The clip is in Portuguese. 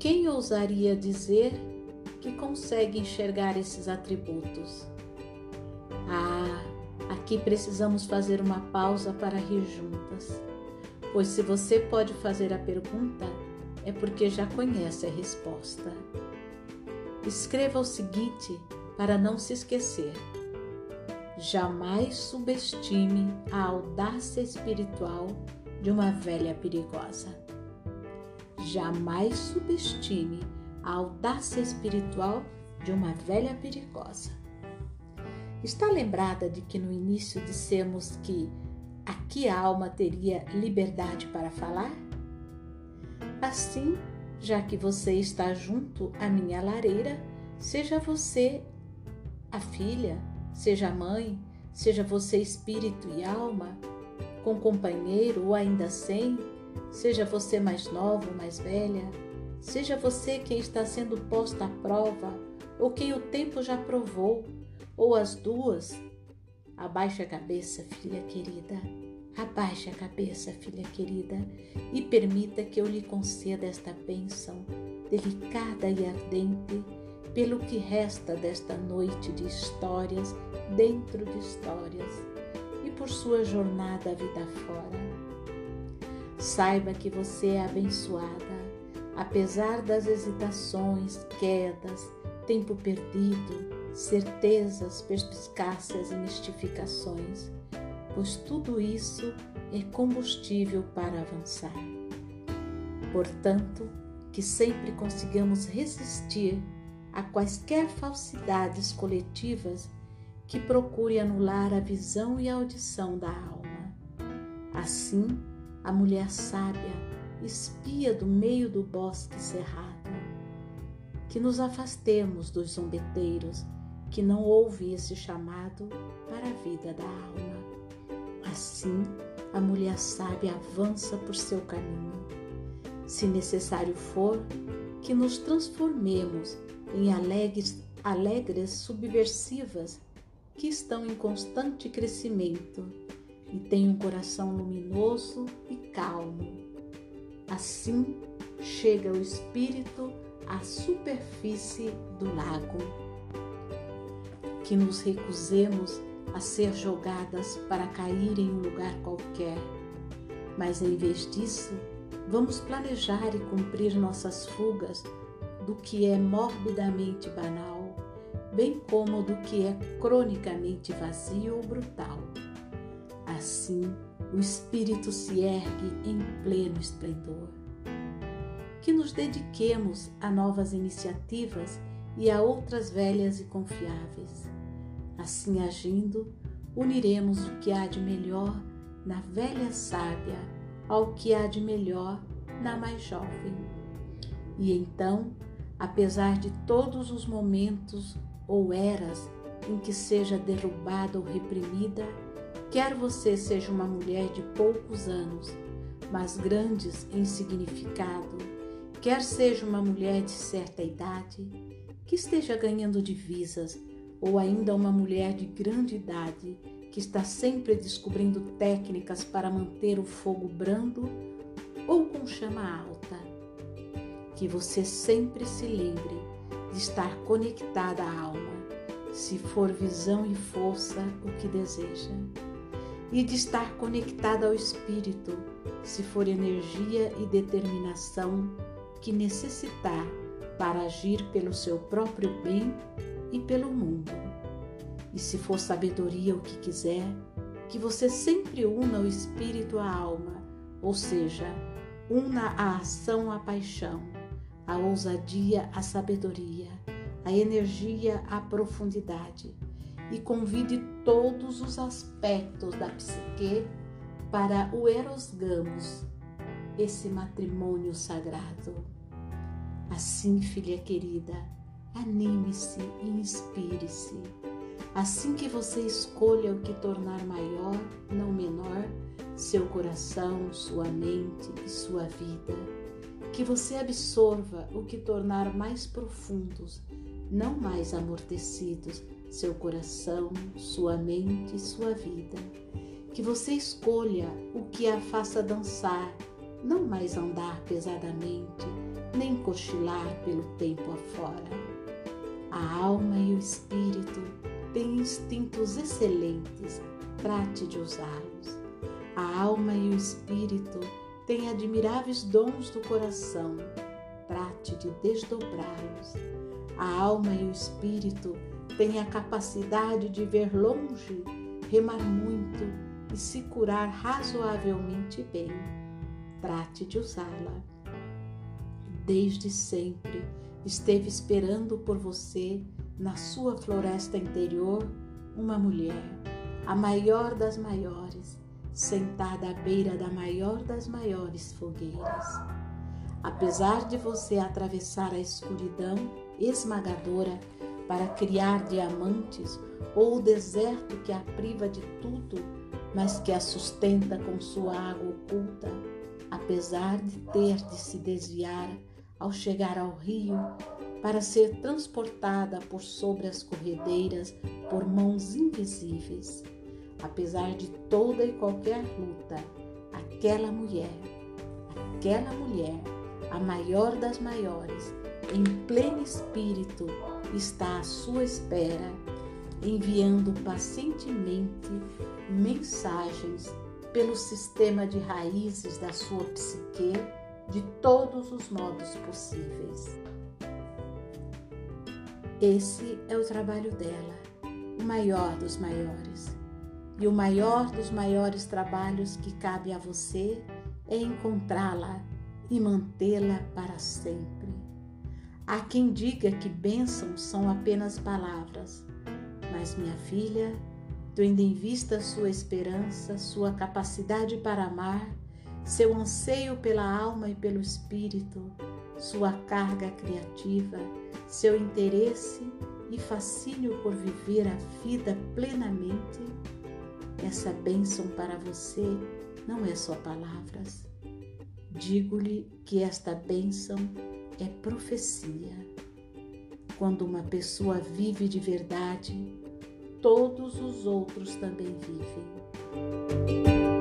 quem ousaria dizer que consegue enxergar esses atributos? Ah, aqui precisamos fazer uma pausa para rir juntas, pois se você pode fazer a pergunta, é porque já conhece a resposta. Escreva o seguinte para não se esquecer. Jamais subestime a audácia espiritual de uma velha perigosa. Jamais subestime a audácia espiritual de uma velha perigosa. Está lembrada de que no início dissemos que aqui a alma teria liberdade para falar? Assim, já que você está junto à minha lareira, seja você a filha, seja a mãe, seja você espírito e alma, com companheiro ou ainda sem, seja você mais nova ou mais velha, seja você quem está sendo posta à prova ou quem o tempo já provou, ou as duas. Abaixe a cabeça, filha querida. Abaixe a cabeça, filha querida, e permita que eu lhe conceda esta bênção delicada e ardente pelo que resta desta noite de histórias dentro de histórias e por sua jornada vida fora. Saiba que você é abençoada, apesar das hesitações, quedas, tempo perdido, certezas, perspicácias e mistificações, pois tudo isso é combustível para avançar. Portanto, que sempre consigamos resistir a quaisquer falsidades coletivas que procure anular a visão e a audição da alma. Assim, a mulher sábia espia do meio do bosque cerrado. Que nos afastemos dos zombeteiros que não ouvem esse chamado para a vida da alma. Assim, a mulher sábia avança por seu caminho. Se necessário for, que nos transformemos em alegres, alegres subversivas que estão em constante crescimento e têm um coração luminoso e calmo. Assim chega o espírito à superfície do lago. Que nos recusemos a ser jogadas para cair em um lugar qualquer, mas em vez disso, vamos planejar e cumprir nossas fugas do que é morbidamente banal, bem como do que é cronicamente vazio ou brutal. Assim, o espírito se ergue em pleno esplendor. Que nos dediquemos a novas iniciativas e a outras velhas e confiáveis. Assim agindo, uniremos o que há de melhor na velha sábia ao que há de melhor na mais jovem. E então apesar de todos os momentos ou eras em que seja derrubada ou reprimida, quer você seja uma mulher de poucos anos, mas grandes em significado, quer seja uma mulher de certa idade, que esteja ganhando divisas, ou ainda uma mulher de grande idade, que está sempre descobrindo técnicas para manter o fogo brando ou com chama alta. Que você sempre se lembre de estar conectada à alma, se for visão e força o que deseja, e de estar conectada ao espírito, se for energia e determinação que necessitar para agir pelo seu próprio bem e pelo mundo. E se for sabedoria o que quiser, que você sempre una o espírito à alma, ou seja, una a ação à paixão a ousadia, a sabedoria, a energia, a profundidade e convide todos os aspectos da psique para o Eros Gamos, esse matrimônio sagrado. Assim, filha querida, anime-se e inspire-se. Assim que você escolha o que tornar maior, não menor, seu coração, sua mente e sua vida que você absorva o que tornar mais profundos, não mais amortecidos, seu coração, sua mente e sua vida. Que você escolha o que a faça dançar, não mais andar pesadamente, nem cochilar pelo tempo afora. A alma e o espírito têm instintos excelentes, trate de usá-los. A alma e o espírito têm admiráveis dons do coração, trate de desdobrá-los. A alma e o espírito têm a capacidade de ver longe, remar muito e se curar razoavelmente bem. Trate de usá-la. Desde sempre esteve esperando por você na sua floresta interior uma mulher, a maior das maiores, sentada à beira da maior das maiores fogueiras. Apesar de você atravessar a escuridão esmagadora para criar diamantes ou o deserto que a priva de tudo, mas que a sustenta com sua água oculta, apesar de ter de se desviar ao chegar ao rio para ser transportada por sobre as corredeiras por mãos invisíveis. Apesar de toda e qualquer luta, aquela mulher, aquela mulher, a maior das maiores, em pleno espírito, está à sua espera, enviando pacientemente mensagens pelo sistema de raízes da sua psique de todos os modos possíveis. Esse é o trabalho dela, o maior dos maiores. E o maior dos maiores trabalhos que cabe a você é encontrá-la e mantê-la para sempre. Há quem diga que bênçãos são apenas palavras, mas minha filha, tendo em vista sua esperança, sua capacidade para amar, seu anseio pela alma e pelo espírito, sua carga criativa, seu interesse e fascínio por viver a vida plenamente, essa bênção para você não é só palavras. Digo-lhe que esta bênção é profecia. Quando uma pessoa vive de verdade, todos os outros também vivem.